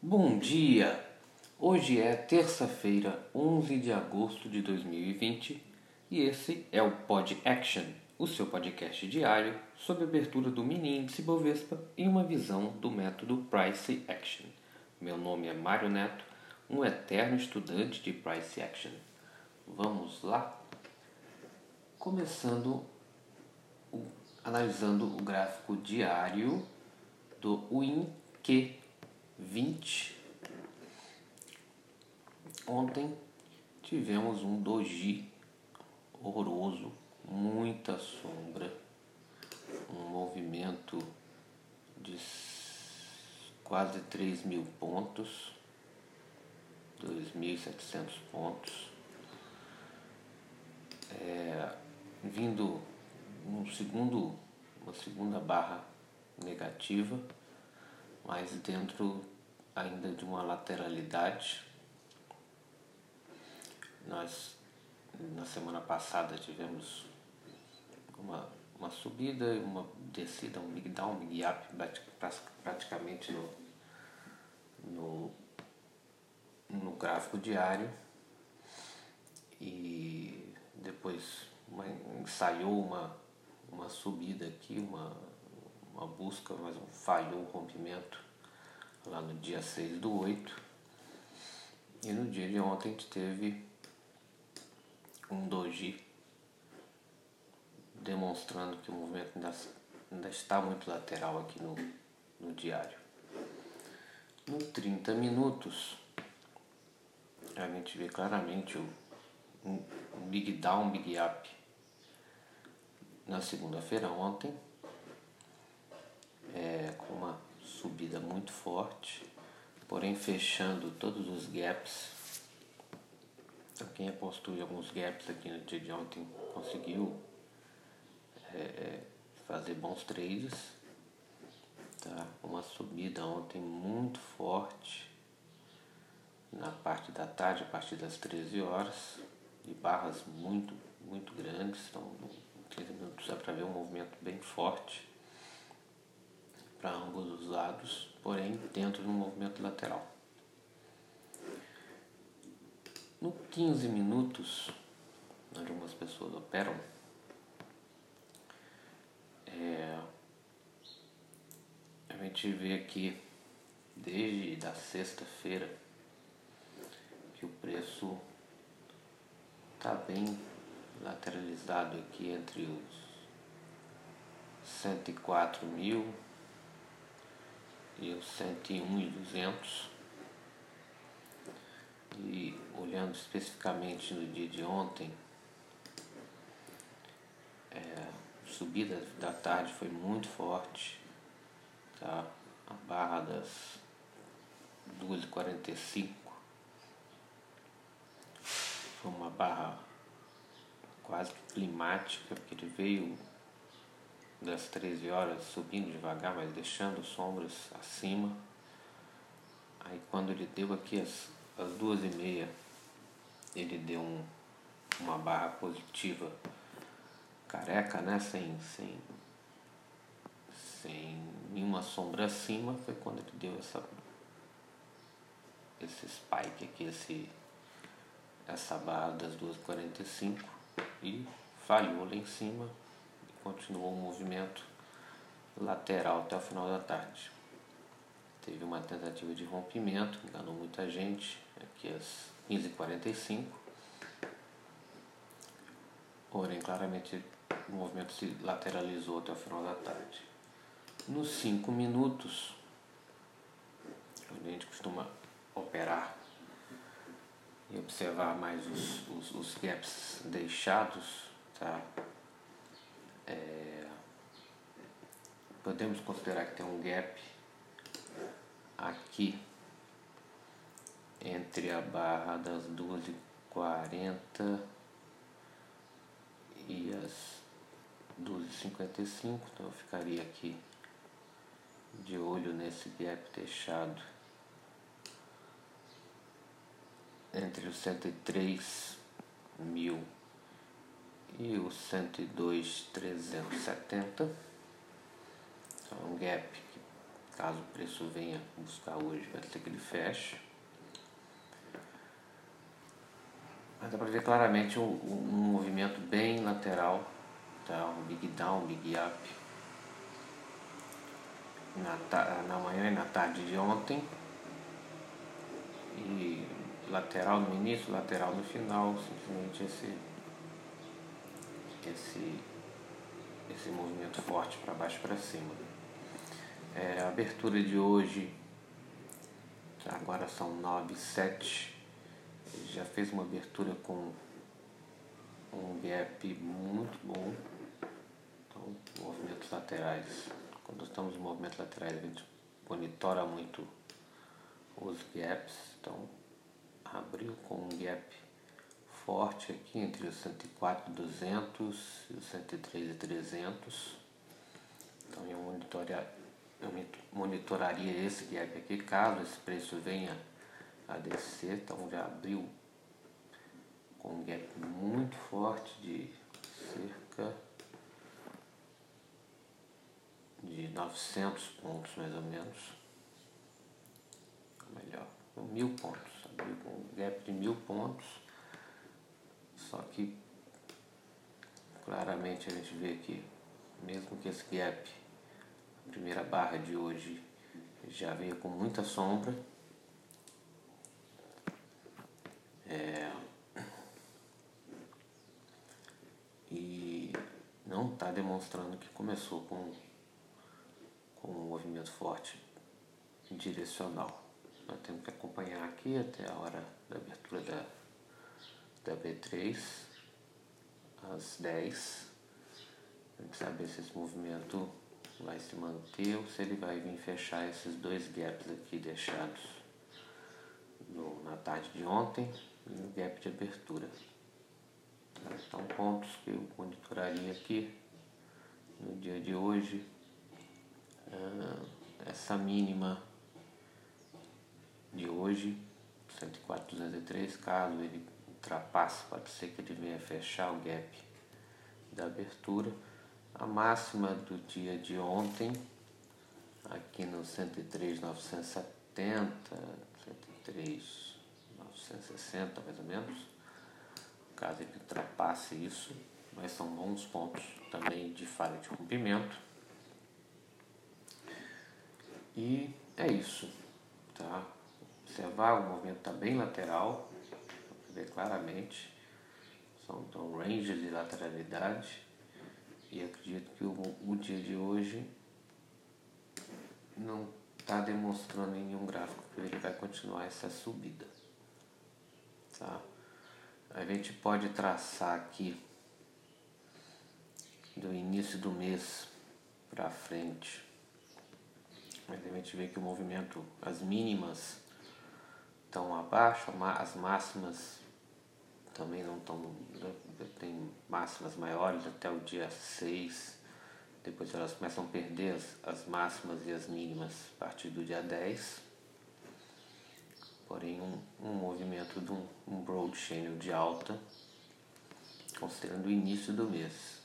Bom dia! Hoje é terça-feira, 11 de agosto de 2020 e esse é o Pod Action, o seu podcast diário sobre a abertura do mini índice Bovespa em uma visão do método Price Action. Meu nome é Mário Neto, um eterno estudante de Price Action. Vamos lá? Começando analisando o gráfico diário do WinQ 20. Ontem tivemos um doji horroroso, muita sombra, um movimento de quase 3 mil pontos, 2.700 pontos, é, vindo um segundo, uma segunda barra negativa mas dentro ainda de uma lateralidade. Nós na semana passada tivemos uma, uma subida e uma descida, um big down, um big up praticamente no, no, no gráfico diário e depois uma, ensaiou uma, uma subida aqui, uma, uma busca, mas um falhou um rompimento lá no dia 6 do 8. E no dia de ontem a gente teve um doji demonstrando que o movimento ainda, ainda está muito lateral aqui no, no diário. No 30 minutos a gente vê claramente o um big down, big up na segunda-feira ontem é, com uma subida muito forte, porém fechando todos os gaps. Quem apostou em alguns gaps aqui no dia de ontem conseguiu é, é, fazer bons trades. Tá? Uma subida ontem muito forte na parte da tarde, a partir das 13 horas, e barras muito, muito grandes. Então, em 15 minutos dá para ver um movimento bem forte para ambos os lados, porém dentro de um movimento lateral. No 15 minutos, onde algumas pessoas operam, é, a gente vê aqui desde da sexta-feira que o preço está bem lateralizado aqui entre os 104 mil e os 101 e 200. E olhando especificamente no dia de ontem, é, a subida da tarde foi muito forte, tá? a barra das 2h45 foi uma barra quase climática, porque ele veio das 13 horas subindo devagar, mas deixando sombras acima. Aí quando ele deu aqui as, as duas e meia, ele deu um, uma barra positiva careca, né? Sem, sem, sem nenhuma sombra acima, foi quando ele deu essa esse spike aqui, esse, essa barra das 2h45 e falhou lá em cima continuou o movimento lateral até o final da tarde. Teve uma tentativa de rompimento, enganou muita gente, aqui às 15h45. Porém, claramente o movimento se lateralizou até o final da tarde. Nos 5 minutos, a gente costuma operar e observar mais os, os, os gaps deixados, tá? É, podemos considerar que tem um gap aqui entre a barra das 2h40 e as 2h55, então eu ficaria aqui de olho nesse gap fechado entre os 103 mil e o 102,370. Então, é um gap que caso o preço venha buscar hoje, vai ser que ele feche. Mas dá para ver claramente um, um, movimento bem lateral, tá? um big down, um big up. Na, na manhã e na tarde de ontem. E lateral no início, lateral no final, simplesmente esse, esse, esse movimento forte para baixo para cima. É, a abertura de hoje, agora são 9 7 já fez uma abertura com um gap muito bom. Então, movimentos laterais. Quando estamos em movimentos laterais, a gente monitora muito os gaps. Então, abriu com um gap forte aqui entre os 104,200 e os 103,300. Então, eu monitorar eu monitoraria esse gap aqui, caso esse preço venha a descer, então já abriu com um gap muito forte de cerca de 900 pontos mais ou menos, melhor, mil pontos, abriu com um gap de mil pontos, só que claramente a gente vê que mesmo que esse gap primeira barra de hoje já veio com muita sombra. É, e não está demonstrando que começou com, com um movimento forte direcional. Nós temos que acompanhar aqui até a hora da abertura da, da B3, às 10. A gente saber se esse movimento vai se manter ou se ele vai vir fechar esses dois gaps aqui deixados no, na tarde de ontem e no gap de abertura. Tá? Então pontos que eu monitoraria aqui no dia de hoje. Ah, essa mínima de hoje, 104,203, caso ele ultrapasse, pode ser que ele venha fechar o gap da abertura a máxima do dia de ontem, aqui no 103,970, 103,960 mais ou menos, caso ele ultrapasse isso, mas são bons pontos também de falha de rompimento. E é isso, tá? Observar o movimento está bem lateral, ver claramente, são então ranges de lateralidade e acredito que o, o dia de hoje não está demonstrando em nenhum gráfico que ele vai continuar essa subida. Tá? A gente pode traçar aqui do início do mês para frente. Mas a gente vê que o movimento, as mínimas estão abaixo, as máximas também não estão. Né, tem máximas maiores até o dia 6. Depois elas começam a perder as, as máximas e as mínimas a partir do dia 10. Porém, um, um movimento de um, um broad channel de alta, considerando o início do mês.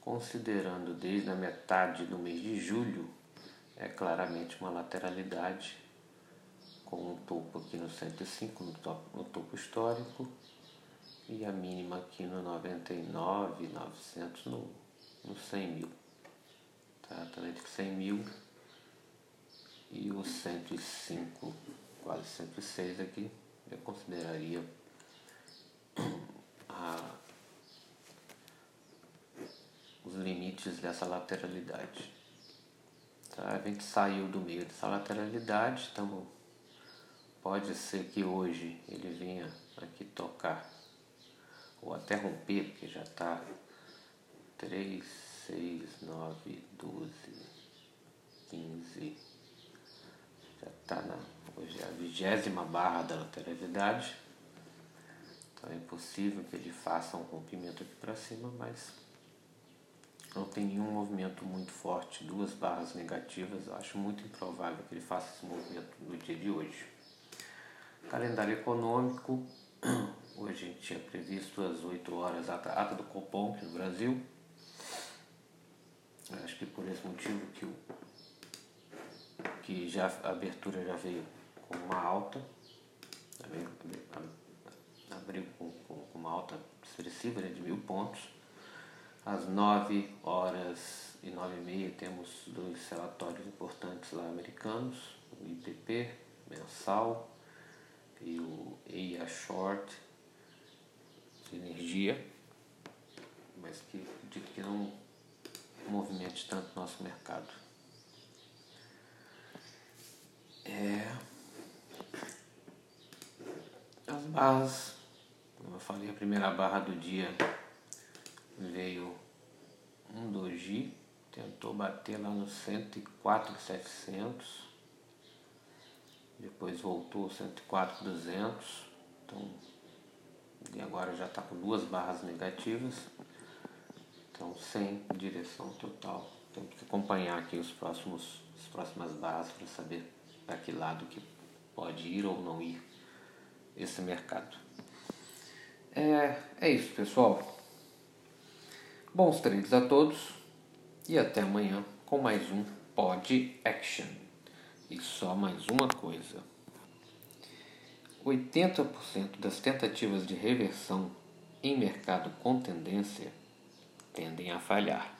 Considerando desde a metade do mês de julho, é claramente uma lateralidade com um topo aqui no 105, no topo, no topo histórico, e a mínima aqui no 99, 900 no, no 100 mil. Tá? Então entre 100 mil e os 105, quase 106 aqui, eu consideraria a, os limites dessa lateralidade. Tá? A gente saiu do meio dessa lateralidade, então pode ser que hoje ele venha aqui tocar ou até romper, porque já está 3, 6, 9, 12, 15, já está na hoje é a vigésima barra da lateralidade. Então é possível que ele faça um rompimento aqui para cima, mas não tem nenhum movimento muito forte, duas barras negativas, eu acho muito improvável que ele faça esse movimento no dia de hoje. Calendário econômico, Hoje a gente tinha previsto às 8 horas a ata do Copom aqui no Brasil. Acho que por esse motivo que o, que já, a abertura já veio com uma alta, abriu, abriu com, com, uma alta expressiva né, de mil pontos. Às 9 horas e 9 e meia temos dois relatórios importantes lá americanos, o IPP mensal e o EIA Short energia, mas que acredito que não movimente tanto nosso mercado. É, as barras, como eu falei, a primeira barra do dia veio um doji, tentou bater lá no 104,700, depois voltou 104,200, então e agora já está com duas barras negativas, então sem direção total. Temos que acompanhar aqui os próximos, as próximas barras para saber para que lado que pode ir ou não ir esse mercado. É, é isso, pessoal. Bons trades a todos e até amanhã com mais um Pod Action. E só mais uma coisa. 80% das tentativas de reversão em mercado com tendência tendem a falhar.